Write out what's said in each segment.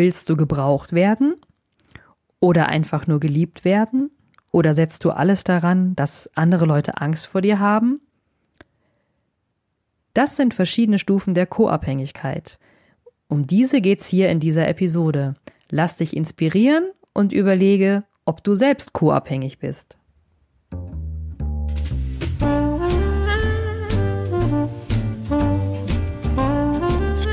Willst du gebraucht werden? Oder einfach nur geliebt werden? Oder setzt du alles daran, dass andere Leute Angst vor dir haben? Das sind verschiedene Stufen der Co-Abhängigkeit. Um diese geht's hier in dieser Episode. Lass dich inspirieren und überlege, ob du selbst co-abhängig bist.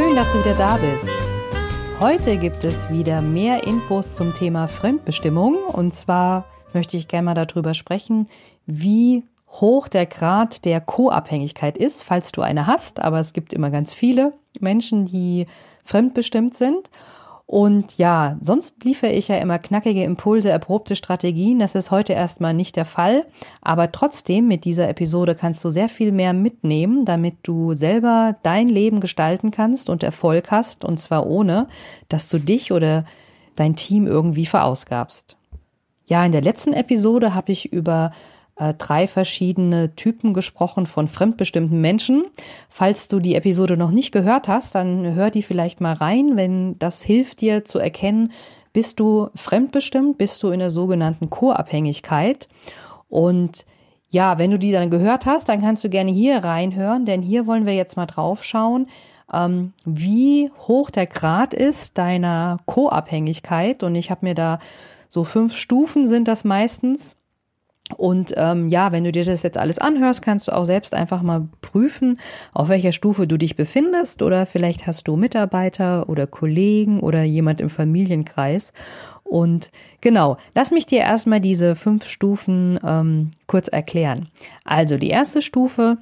Schön, dass du wieder da bist. Heute gibt es wieder mehr Infos zum Thema Fremdbestimmung. Und zwar möchte ich gerne mal darüber sprechen, wie hoch der Grad der Co-Abhängigkeit ist, falls du eine hast. Aber es gibt immer ganz viele Menschen, die fremdbestimmt sind. Und ja, sonst liefere ich ja immer knackige Impulse, erprobte Strategien. Das ist heute erstmal nicht der Fall. Aber trotzdem, mit dieser Episode kannst du sehr viel mehr mitnehmen, damit du selber dein Leben gestalten kannst und Erfolg hast. Und zwar ohne, dass du dich oder dein Team irgendwie verausgabst. Ja, in der letzten Episode habe ich über äh, drei verschiedene Typen gesprochen von fremdbestimmten Menschen. Falls du die Episode noch nicht gehört hast, dann hör die vielleicht mal rein, wenn das hilft dir zu erkennen, bist du fremdbestimmt, bist du in der sogenannten Co-Abhängigkeit. Und ja, wenn du die dann gehört hast, dann kannst du gerne hier reinhören, denn hier wollen wir jetzt mal drauf schauen, ähm, wie hoch der Grad ist deiner Co-Abhängigkeit. Und ich habe mir da so fünf Stufen sind das meistens. Und ähm, ja, wenn du dir das jetzt alles anhörst, kannst du auch selbst einfach mal prüfen, auf welcher Stufe du dich befindest. Oder vielleicht hast du Mitarbeiter oder Kollegen oder jemand im Familienkreis. Und genau, lass mich dir erstmal diese fünf Stufen ähm, kurz erklären. Also die erste Stufe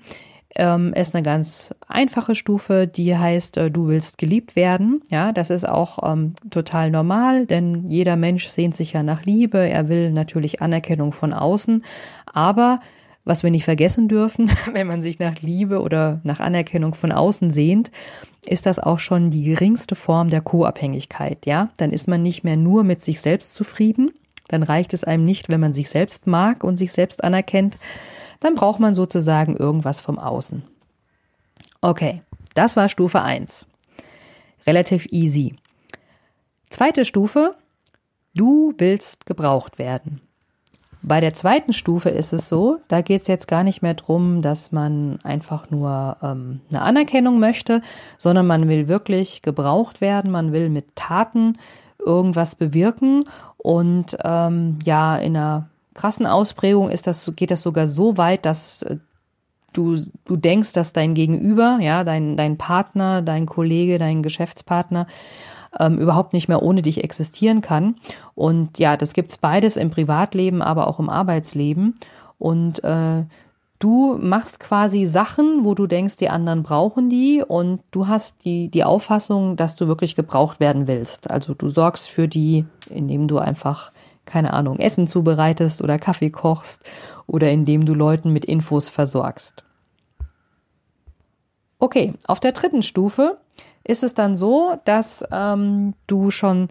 ähm, ist eine ganz einfache Stufe, die heißt, äh, du willst geliebt werden. Ja, das ist auch ähm, total normal, denn jeder Mensch sehnt sich ja nach Liebe. Er will natürlich Anerkennung von außen. Aber was wir nicht vergessen dürfen, wenn man sich nach Liebe oder nach Anerkennung von außen sehnt, ist das auch schon die geringste Form der Co-Abhängigkeit. Ja, dann ist man nicht mehr nur mit sich selbst zufrieden. Dann reicht es einem nicht, wenn man sich selbst mag und sich selbst anerkennt, dann braucht man sozusagen irgendwas vom Außen. Okay, das war Stufe 1. Relativ easy. Zweite Stufe, du willst gebraucht werden. Bei der zweiten Stufe ist es so, da geht es jetzt gar nicht mehr darum, dass man einfach nur ähm, eine Anerkennung möchte, sondern man will wirklich gebraucht werden, man will mit Taten irgendwas bewirken und ähm, ja, in einer krassen Ausprägung ist das, geht das sogar so weit, dass äh, du, du denkst, dass dein Gegenüber, ja, dein, dein Partner, dein Kollege, dein Geschäftspartner ähm, überhaupt nicht mehr ohne dich existieren kann. Und ja, das gibt's beides im Privatleben, aber auch im Arbeitsleben. Und äh, du machst quasi Sachen, wo du denkst, die anderen brauchen die und du hast die, die Auffassung, dass du wirklich gebraucht werden willst. Also du sorgst für die, indem du einfach keine Ahnung, Essen zubereitest oder Kaffee kochst oder indem du Leuten mit Infos versorgst. Okay, auf der dritten Stufe ist es dann so, dass ähm, du schon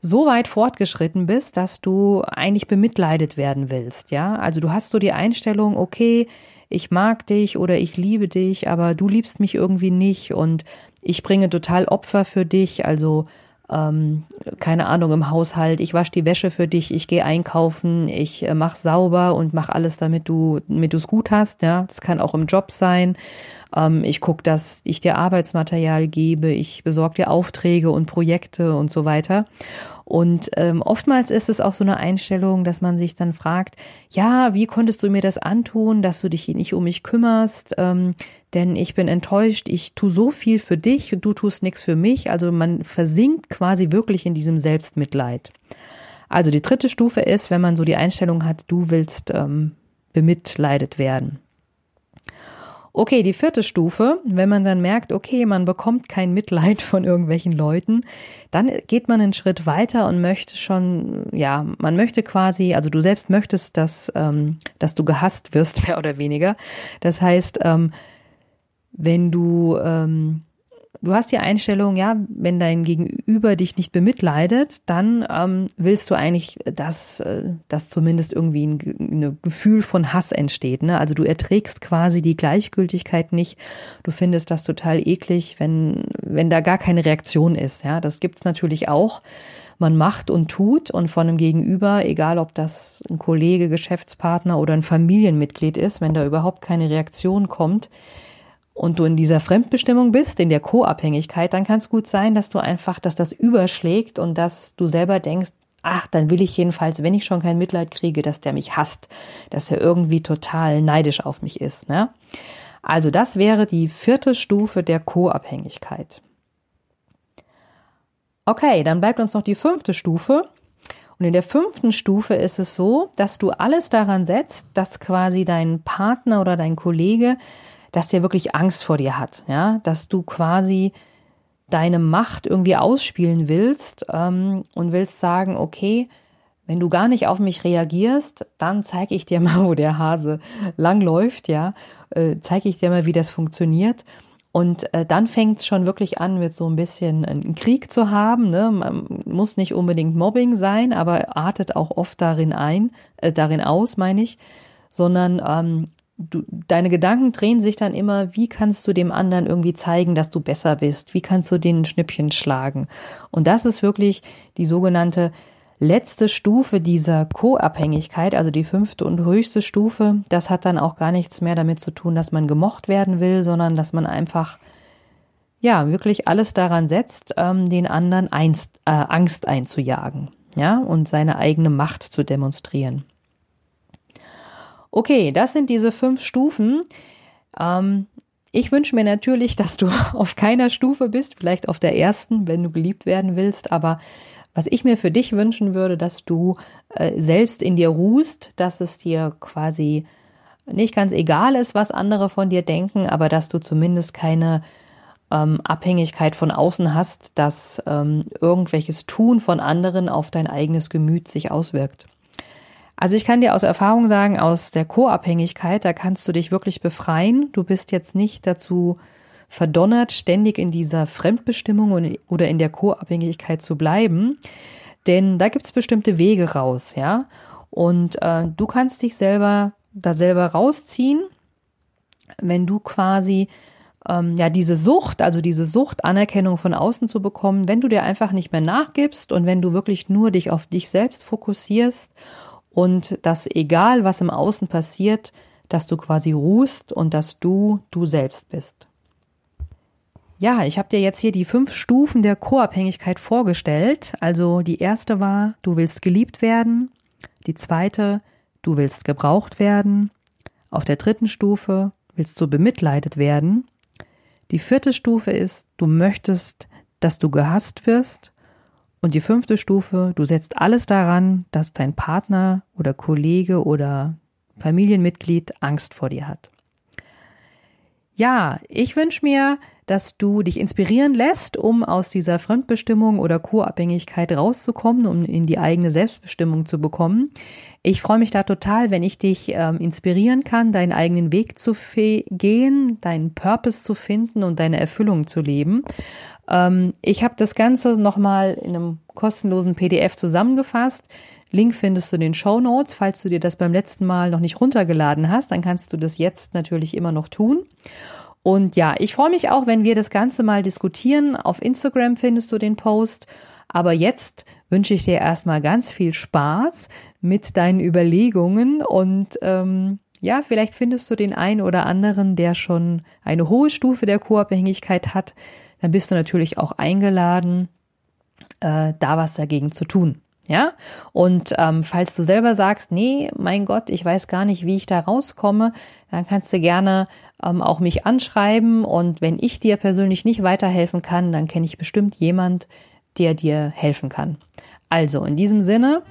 so weit fortgeschritten bist, dass du eigentlich bemitleidet werden willst, ja? Also du hast so die Einstellung, okay, ich mag dich oder ich liebe dich, aber du liebst mich irgendwie nicht und ich bringe total Opfer für dich, also ähm, keine Ahnung, im Haushalt, ich wasche die Wäsche für dich, ich gehe einkaufen, ich äh, mach sauber und mach alles, damit du, damit es gut hast. Ja, das kann auch im Job sein. Ähm, ich gucke, dass ich dir Arbeitsmaterial gebe, ich besorge dir Aufträge und Projekte und so weiter. Und ähm, oftmals ist es auch so eine Einstellung, dass man sich dann fragt, ja, wie konntest du mir das antun, dass du dich nicht um mich kümmerst? Ähm, denn ich bin enttäuscht, ich tue so viel für dich und du tust nichts für mich. Also man versinkt quasi wirklich in diesem Selbstmitleid. Also die dritte Stufe ist, wenn man so die Einstellung hat, du willst ähm, bemitleidet werden. Okay, die vierte Stufe, wenn man dann merkt, okay, man bekommt kein Mitleid von irgendwelchen Leuten, dann geht man einen Schritt weiter und möchte schon, ja, man möchte quasi, also du selbst möchtest, dass, ähm, dass du gehasst wirst, mehr oder weniger. Das heißt, ähm, wenn du ähm, du hast die Einstellung, ja, wenn dein Gegenüber dich nicht bemitleidet, dann ähm, willst du eigentlich, dass, äh, dass zumindest irgendwie ein, ein Gefühl von Hass entsteht. Ne? Also du erträgst quasi die Gleichgültigkeit nicht. Du findest das total eklig, wenn, wenn da gar keine Reaktion ist. Ja, das gibt's natürlich auch. Man macht und tut und von einem Gegenüber, egal ob das ein Kollege, Geschäftspartner oder ein Familienmitglied ist, wenn da überhaupt keine Reaktion kommt, und du in dieser Fremdbestimmung bist, in der Co-Abhängigkeit, dann kann es gut sein, dass du einfach, dass das überschlägt und dass du selber denkst, ach, dann will ich jedenfalls, wenn ich schon kein Mitleid kriege, dass der mich hasst, dass er irgendwie total neidisch auf mich ist. Ne? Also das wäre die vierte Stufe der Co-Abhängigkeit. Okay, dann bleibt uns noch die fünfte Stufe. Und in der fünften Stufe ist es so, dass du alles daran setzt, dass quasi dein Partner oder dein Kollege dass der wirklich Angst vor dir hat, ja, dass du quasi deine Macht irgendwie ausspielen willst ähm, und willst sagen, okay, wenn du gar nicht auf mich reagierst, dann zeige ich dir mal, wo der Hase lang läuft, ja, äh, zeige ich dir mal, wie das funktioniert. Und äh, dann fängt es schon wirklich an, mit so ein bisschen einen Krieg zu haben. Ne? Man muss nicht unbedingt Mobbing sein, aber artet auch oft darin ein, äh, darin aus, meine ich, sondern ähm, du, deine Gedanken drehen sich dann immer, wie kannst du dem anderen irgendwie zeigen, dass du besser bist? Wie kannst du den Schnippchen schlagen? Und das ist wirklich die sogenannte letzte Stufe dieser Co-Abhängigkeit, also die fünfte und höchste Stufe. Das hat dann auch gar nichts mehr damit zu tun, dass man gemocht werden will, sondern dass man einfach ja wirklich alles daran setzt, ähm, den anderen einst, äh, Angst einzujagen, ja und seine eigene Macht zu demonstrieren. Okay, das sind diese fünf Stufen. Ähm, ich wünsche mir natürlich, dass du auf keiner Stufe bist, vielleicht auf der ersten, wenn du geliebt werden willst, aber was ich mir für dich wünschen würde, dass du äh, selbst in dir ruhst, dass es dir quasi nicht ganz egal ist, was andere von dir denken, aber dass du zumindest keine ähm, Abhängigkeit von außen hast, dass ähm, irgendwelches Tun von anderen auf dein eigenes Gemüt sich auswirkt. Also ich kann dir aus Erfahrung sagen, aus der Co-Abhängigkeit, da kannst du dich wirklich befreien. Du bist jetzt nicht dazu verdonnert, ständig in dieser Fremdbestimmung oder in der Co-Abhängigkeit zu bleiben. Denn da gibt es bestimmte Wege raus, ja. Und äh, du kannst dich selber da selber rausziehen, wenn du quasi ähm, ja diese Sucht, also diese Sucht, Anerkennung von außen zu bekommen, wenn du dir einfach nicht mehr nachgibst und wenn du wirklich nur dich auf dich selbst fokussierst und dass egal was im Außen passiert, dass du quasi ruhst und dass du du selbst bist. Ja, ich habe dir jetzt hier die fünf Stufen der Co-Abhängigkeit vorgestellt. Also die erste war, du willst geliebt werden. Die zweite, du willst gebraucht werden. Auf der dritten Stufe willst du bemitleidet werden. Die vierte Stufe ist, du möchtest, dass du gehasst wirst. Und die fünfte Stufe, du setzt alles daran, dass dein Partner oder Kollege oder Familienmitglied Angst vor dir hat. Ja, ich wünsche mir, dass du dich inspirieren lässt, um aus dieser Fremdbestimmung oder Co-Abhängigkeit rauszukommen, um in die eigene Selbstbestimmung zu bekommen. Ich freue mich da total, wenn ich dich ähm, inspirieren kann, deinen eigenen Weg zu gehen, deinen Purpose zu finden und deine Erfüllung zu leben. Ähm, ich habe das Ganze nochmal in einem kostenlosen PDF zusammengefasst. Link findest du in den Show Notes. Falls du dir das beim letzten Mal noch nicht runtergeladen hast, dann kannst du das jetzt natürlich immer noch tun. Und ja, ich freue mich auch, wenn wir das Ganze mal diskutieren. Auf Instagram findest du den Post. Aber jetzt wünsche ich dir erstmal ganz viel Spaß mit deinen Überlegungen und ähm, ja, vielleicht findest du den einen oder anderen, der schon eine hohe Stufe der Co-Abhängigkeit hat, dann bist du natürlich auch eingeladen, äh, da was dagegen zu tun. Ja, und ähm, falls du selber sagst, nee, mein Gott, ich weiß gar nicht, wie ich da rauskomme, dann kannst du gerne ähm, auch mich anschreiben und wenn ich dir persönlich nicht weiterhelfen kann, dann kenne ich bestimmt jemand, der dir helfen kann. Also in diesem Sinne,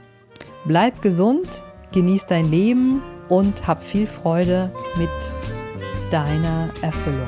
bleib gesund, genieß dein Leben und hab viel Freude mit deiner Erfüllung.